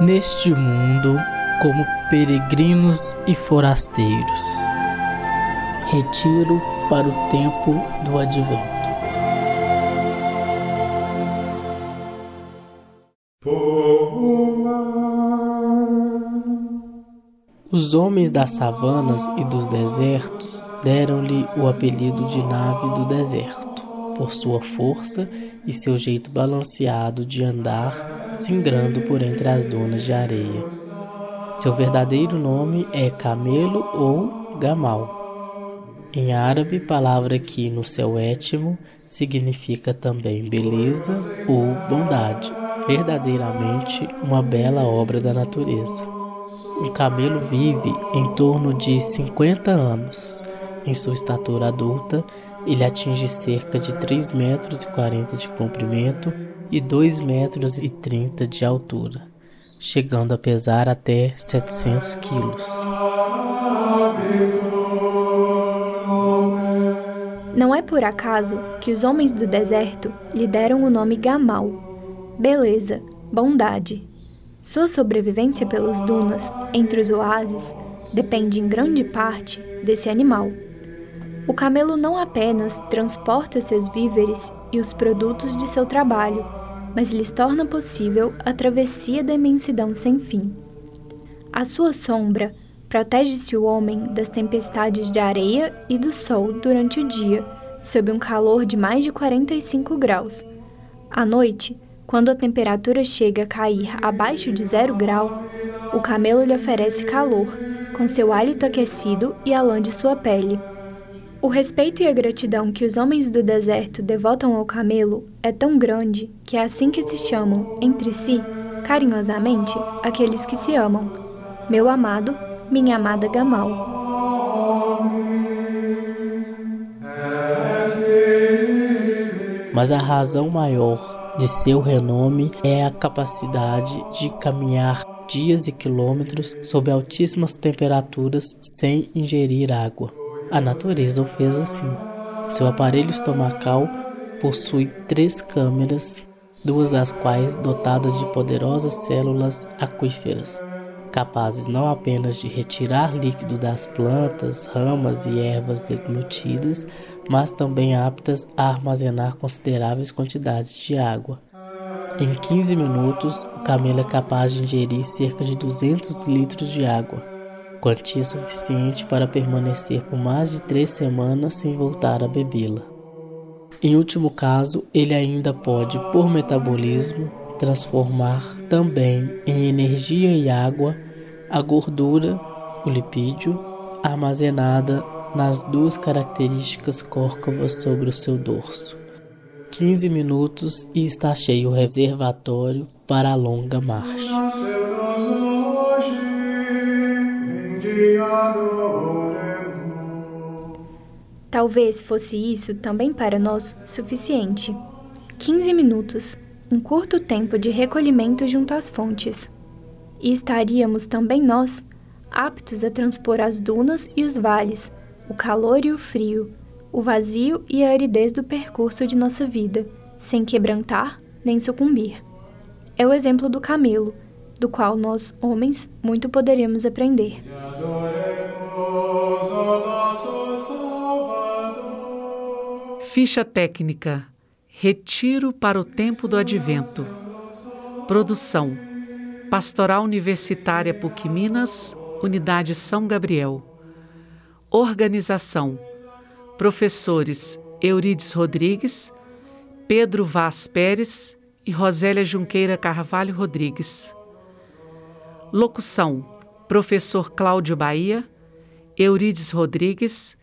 neste mundo como peregrinos e forasteiros. Retiro para o tempo do advento. Os homens das savanas e dos desertos deram-lhe o apelido de nave do deserto, por sua força e seu jeito balanceado de andar, singrando por entre as dunas de areia. Seu verdadeiro nome é camelo ou gamal. Em árabe, palavra que no seu étimo significa também beleza ou bondade, verdadeiramente uma bela obra da natureza. Um camelo vive em torno de 50 anos. Em sua estatura adulta, ele atinge cerca de 3 metros e 40 de comprimento e 2 metros e 30 de altura, chegando a pesar até 700 quilos. Não é por acaso que os homens do deserto lhe deram o nome Gamal, beleza, bondade. Sua sobrevivência pelas dunas, entre os oásis, depende em grande parte desse animal. O camelo não apenas transporta seus víveres e os produtos de seu trabalho, mas lhes torna possível a travessia da imensidão sem fim. A sua sombra protege-se o homem das tempestades de areia e do sol durante o dia, sob um calor de mais de 45 graus. À noite, quando a temperatura chega a cair abaixo de zero grau, o camelo lhe oferece calor, com seu hálito aquecido e a lã de sua pele. O respeito e a gratidão que os homens do deserto devotam ao camelo é tão grande que é assim que se chamam, entre si, carinhosamente, aqueles que se amam. Meu amado, minha amada Gamal. Mas a razão maior de seu renome é a capacidade de caminhar dias e quilômetros sob altíssimas temperaturas sem ingerir água. A natureza o fez assim. Seu aparelho estomacal possui três câmeras, duas das quais dotadas de poderosas células aquíferas, capazes não apenas de retirar líquido das plantas, ramas e ervas deglutidas, mas também aptas a armazenar consideráveis quantidades de água. Em 15 minutos, o camelo é capaz de ingerir cerca de 200 litros de água, quantia suficiente para permanecer por mais de três semanas sem voltar a bebê-la. Em último caso, ele ainda pode, por metabolismo, transformar também em energia e água a gordura, o lipídio, armazenada nas duas características córcovas sobre o seu dorso. 15 minutos e está cheio o reservatório para a longa marcha. Talvez fosse isso também para nós suficiente. 15 minutos, um curto tempo de recolhimento junto às fontes. E estaríamos também nós aptos a transpor as dunas e os vales o calor e o frio, o vazio e a aridez do percurso de nossa vida, sem quebrantar nem sucumbir. É o exemplo do camelo, do qual nós, homens, muito poderíamos aprender. Ficha técnica: Retiro para o tempo do advento. Produção: Pastoral Universitária PUC Minas, Unidade São Gabriel. Organização: Professores Eurides Rodrigues, Pedro Vaz Pérez e Rosélia Junqueira Carvalho Rodrigues. Locução: Professor Cláudio Bahia, Eurides Rodrigues,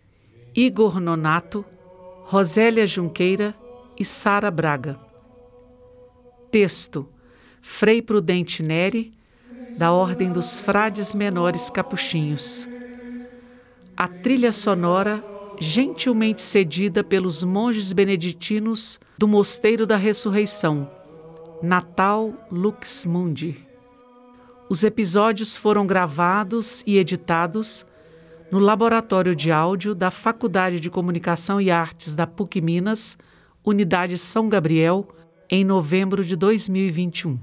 Igor Nonato, Rosélia Junqueira e Sara Braga. Texto: Frei Prudente Neri, da Ordem dos Frades Menores Capuchinhos a trilha sonora gentilmente cedida pelos monges beneditinos do Mosteiro da Ressurreição, Natal Lux Mundi. Os episódios foram gravados e editados no Laboratório de Áudio da Faculdade de Comunicação e Artes da PUC Minas, Unidade São Gabriel, em novembro de 2021.